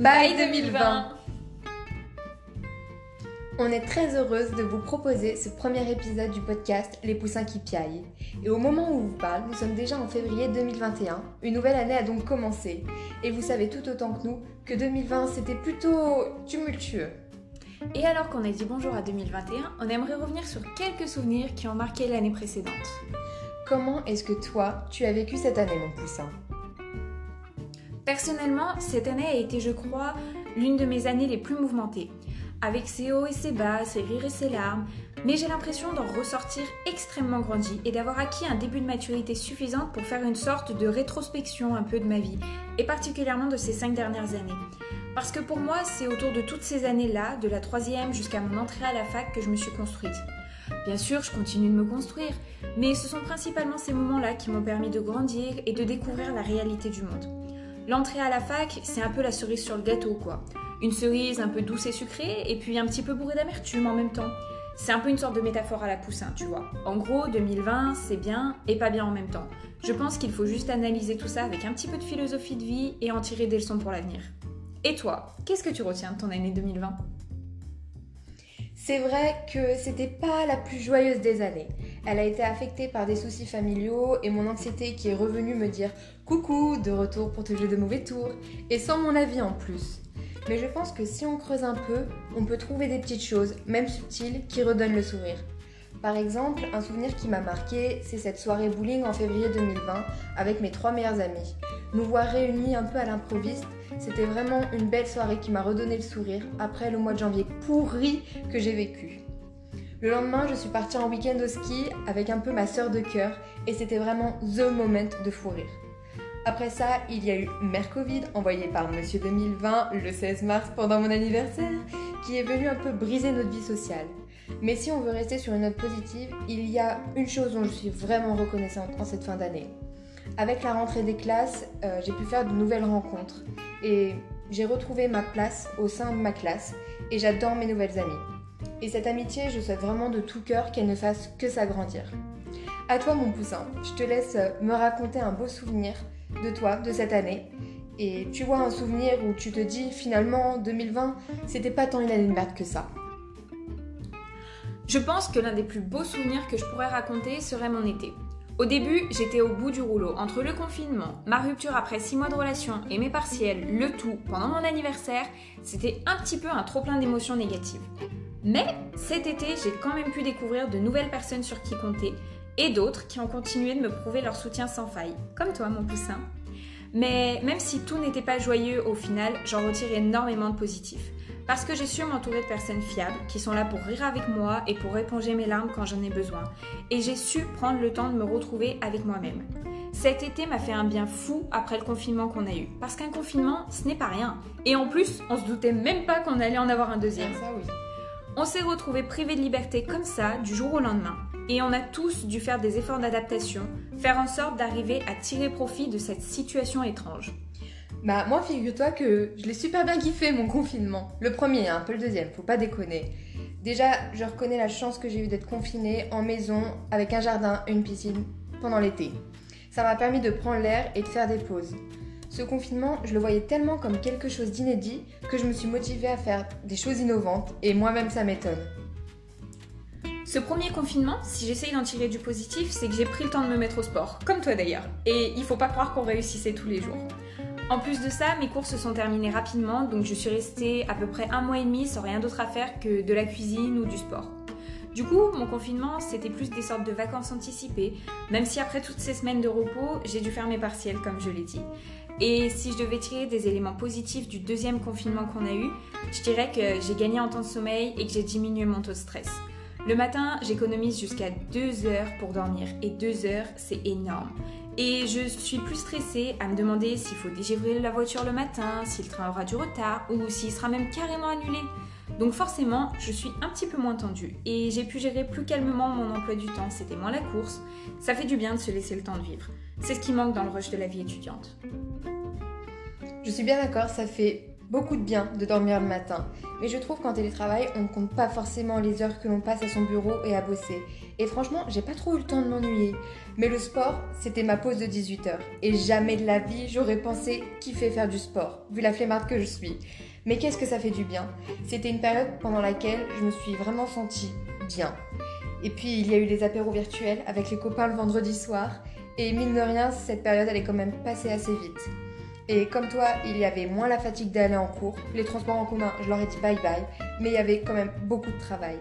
Bye 2020 On est très heureuse de vous proposer ce premier épisode du podcast Les Poussins qui piaillent. Et au moment où on vous parle, nous sommes déjà en février 2021. Une nouvelle année a donc commencé. Et vous savez tout autant que nous que 2020 c'était plutôt tumultueux. Et alors qu'on a dit bonjour à 2021, on aimerait revenir sur quelques souvenirs qui ont marqué l'année précédente. Comment est-ce que toi, tu as vécu cette année, mon poussin? Personnellement, cette année a été, je crois, l'une de mes années les plus mouvementées, avec ses hauts et ses bas, ses rires et ses larmes, mais j'ai l'impression d'en ressortir extrêmement grandi et d'avoir acquis un début de maturité suffisante pour faire une sorte de rétrospection un peu de ma vie, et particulièrement de ces cinq dernières années. Parce que pour moi, c'est autour de toutes ces années-là, de la troisième jusqu'à mon entrée à la fac, que je me suis construite. Bien sûr, je continue de me construire, mais ce sont principalement ces moments-là qui m'ont permis de grandir et de découvrir la réalité du monde. L'entrée à la fac, c'est un peu la cerise sur le gâteau, quoi. Une cerise un peu douce et sucrée, et puis un petit peu bourrée d'amertume en même temps. C'est un peu une sorte de métaphore à la poussin, tu vois. En gros, 2020, c'est bien et pas bien en même temps. Je pense qu'il faut juste analyser tout ça avec un petit peu de philosophie de vie et en tirer des leçons pour l'avenir. Et toi, qu'est-ce que tu retiens de ton année 2020 c'est vrai que c'était pas la plus joyeuse des années. Elle a été affectée par des soucis familiaux et mon anxiété qui est revenue me dire coucou de retour pour te jouer de mauvais tours et sans mon avis en plus. Mais je pense que si on creuse un peu, on peut trouver des petites choses, même subtiles, qui redonnent le sourire. Par exemple, un souvenir qui m'a marqué, c'est cette soirée bowling en février 2020 avec mes trois meilleurs amis. Nous voir réunis un peu à l'improviste, c'était vraiment une belle soirée qui m'a redonné le sourire après le mois de janvier pourri que j'ai vécu. Le lendemain, je suis partie en week-end au ski avec un peu ma sœur de cœur et c'était vraiment the moment de fou rire. Après ça, il y a eu Mère Covid, envoyé par Monsieur 2020 le 16 mars pendant mon anniversaire, qui est venu un peu briser notre vie sociale. Mais si on veut rester sur une note positive, il y a une chose dont je suis vraiment reconnaissante en cette fin d'année. Avec la rentrée des classes, euh, j'ai pu faire de nouvelles rencontres et j'ai retrouvé ma place au sein de ma classe et j'adore mes nouvelles amies. Et cette amitié, je souhaite vraiment de tout cœur qu'elle ne fasse que s'agrandir. À toi mon poussin, je te laisse me raconter un beau souvenir de toi, de cette année. Et tu vois un souvenir où tu te dis finalement 2020, c'était pas tant une année de merde que ça. Je pense que l'un des plus beaux souvenirs que je pourrais raconter serait mon été. Au début, j'étais au bout du rouleau. Entre le confinement, ma rupture après 6 mois de relation et mes partiels, le tout pendant mon anniversaire, c'était un petit peu un trop-plein d'émotions négatives. Mais cet été, j'ai quand même pu découvrir de nouvelles personnes sur qui compter et d'autres qui ont continué de me prouver leur soutien sans faille, comme toi mon poussin. Mais même si tout n'était pas joyeux au final, j'en retire énormément de positifs. Parce que j'ai su m'entourer de personnes fiables qui sont là pour rire avec moi et pour éponger mes larmes quand j'en ai besoin. Et j'ai su prendre le temps de me retrouver avec moi-même. Cet été m'a fait un bien fou après le confinement qu'on a eu. Parce qu'un confinement, ce n'est pas rien. Et en plus, on se doutait même pas qu'on allait en avoir un deuxième. On s'est retrouvés privés de liberté comme ça, du jour au lendemain. Et on a tous dû faire des efforts d'adaptation, faire en sorte d'arriver à tirer profit de cette situation étrange. Bah moi figure-toi que je l'ai super bien kiffé mon confinement. Le premier, hein, un peu le deuxième, faut pas déconner. Déjà, je reconnais la chance que j'ai eu d'être confinée en maison avec un jardin une piscine pendant l'été. Ça m'a permis de prendre l'air et de faire des pauses. Ce confinement, je le voyais tellement comme quelque chose d'inédit que je me suis motivée à faire des choses innovantes et moi-même ça m'étonne. Ce premier confinement, si j'essaye d'en tirer du positif, c'est que j'ai pris le temps de me mettre au sport, comme toi d'ailleurs. Et il faut pas croire qu'on réussissait tous les jours. En plus de ça, mes cours se sont terminés rapidement, donc je suis restée à peu près un mois et demi sans rien d'autre à faire que de la cuisine ou du sport. Du coup, mon confinement, c'était plus des sortes de vacances anticipées, même si après toutes ces semaines de repos, j'ai dû faire mes partiels, comme je l'ai dit. Et si je devais tirer des éléments positifs du deuxième confinement qu'on a eu, je dirais que j'ai gagné en temps de sommeil et que j'ai diminué mon taux de stress. Le matin, j'économise jusqu'à 2 heures pour dormir, et 2 heures, c'est énorme. Et je suis plus stressée à me demander s'il faut dégivrer la voiture le matin, si le train aura du retard ou s'il sera même carrément annulé. Donc forcément, je suis un petit peu moins tendue et j'ai pu gérer plus calmement mon emploi du temps. C'était moins la course. Ça fait du bien de se laisser le temps de vivre. C'est ce qui manque dans le rush de la vie étudiante. Je suis bien d'accord, ça fait beaucoup de bien de dormir le matin, mais je trouve qu'en télétravail, on ne compte pas forcément les heures que l'on passe à son bureau et à bosser. Et franchement, j'ai pas trop eu le temps de m'ennuyer. Mais le sport, c'était ma pause de 18h. Et jamais de la vie, j'aurais pensé kiffer faire du sport, vu la flemmarde que je suis. Mais qu'est-ce que ça fait du bien? C'était une période pendant laquelle je me suis vraiment sentie bien. Et puis il y a eu les apéros virtuels avec les copains le vendredi soir. Et mine de rien, cette période elle est quand même passée assez vite. Et comme toi, il y avait moins la fatigue d'aller en cours. Les transports en commun, je leur ai dit bye bye. Mais il y avait quand même beaucoup de travail.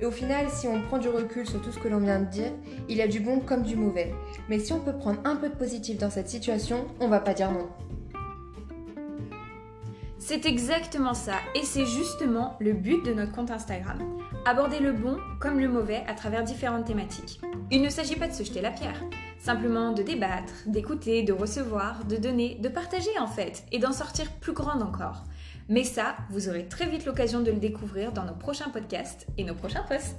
Et au final, si on prend du recul sur tout ce que l'on vient de dire, il y a du bon comme du mauvais. Mais si on peut prendre un peu de positif dans cette situation, on va pas dire non. C'est exactement ça, et c'est justement le but de notre compte Instagram. Aborder le bon comme le mauvais à travers différentes thématiques. Il ne s'agit pas de se jeter la pierre, simplement de débattre, d'écouter, de recevoir, de donner, de partager en fait, et d'en sortir plus grande encore. Mais ça, vous aurez très vite l'occasion de le découvrir dans nos prochains podcasts et nos prochains posts.